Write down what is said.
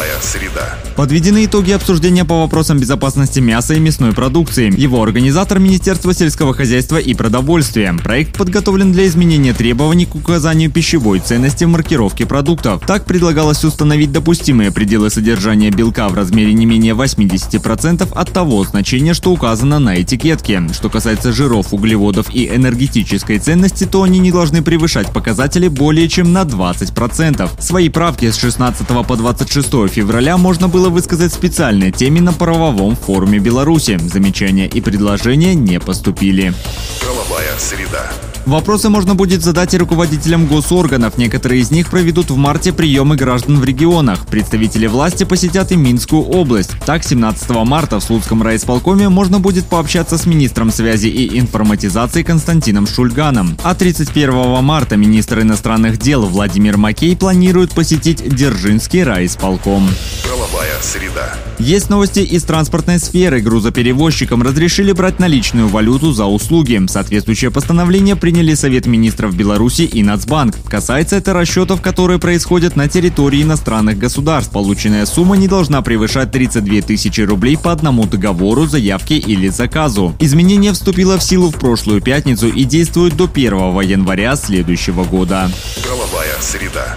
Правовая среда. Подведены итоги обсуждения по вопросам безопасности мяса и мясной продукции. Его организатор – Министерство сельского хозяйства и продовольствия. Проект подготовлен для изменения требований к указанию пищевой ценности в маркировке продуктов. Так предлагалось установить допустимые пределы содержания белка в размере не менее 80% от того значения, что указано на этикетке. Что касается жиров, углеводов и энергетической ценности, то они не должны превышать показатели более чем на 20%. Свои правки с 16 по 26 февраля можно было высказать специальной теме на правовом форуме Беларуси. Замечания и предложения не поступили. Правовая среда. Вопросы можно будет задать и руководителям госорганов. Некоторые из них проведут в марте приемы граждан в регионах. Представители власти посетят и Минскую область. Так, 17 марта в Слуцком райисполкоме можно будет пообщаться с министром связи и информатизации Константином Шульганом. А 31 марта министр иностранных дел Владимир Макей планирует посетить Дзержинский райисполком. Правовая среда. Есть новости из транспортной сферы. Грузоперевозчикам разрешили брать наличную валюту за услуги. Соответствующее постановление приняли Совет министров Беларуси и Нацбанк. Касается это расчетов, которые происходят на территории иностранных государств. Полученная сумма не должна превышать 32 тысячи рублей по одному договору, заявке или заказу. Изменение вступило в силу в прошлую пятницу и действует до 1 января следующего года. Правовая среда.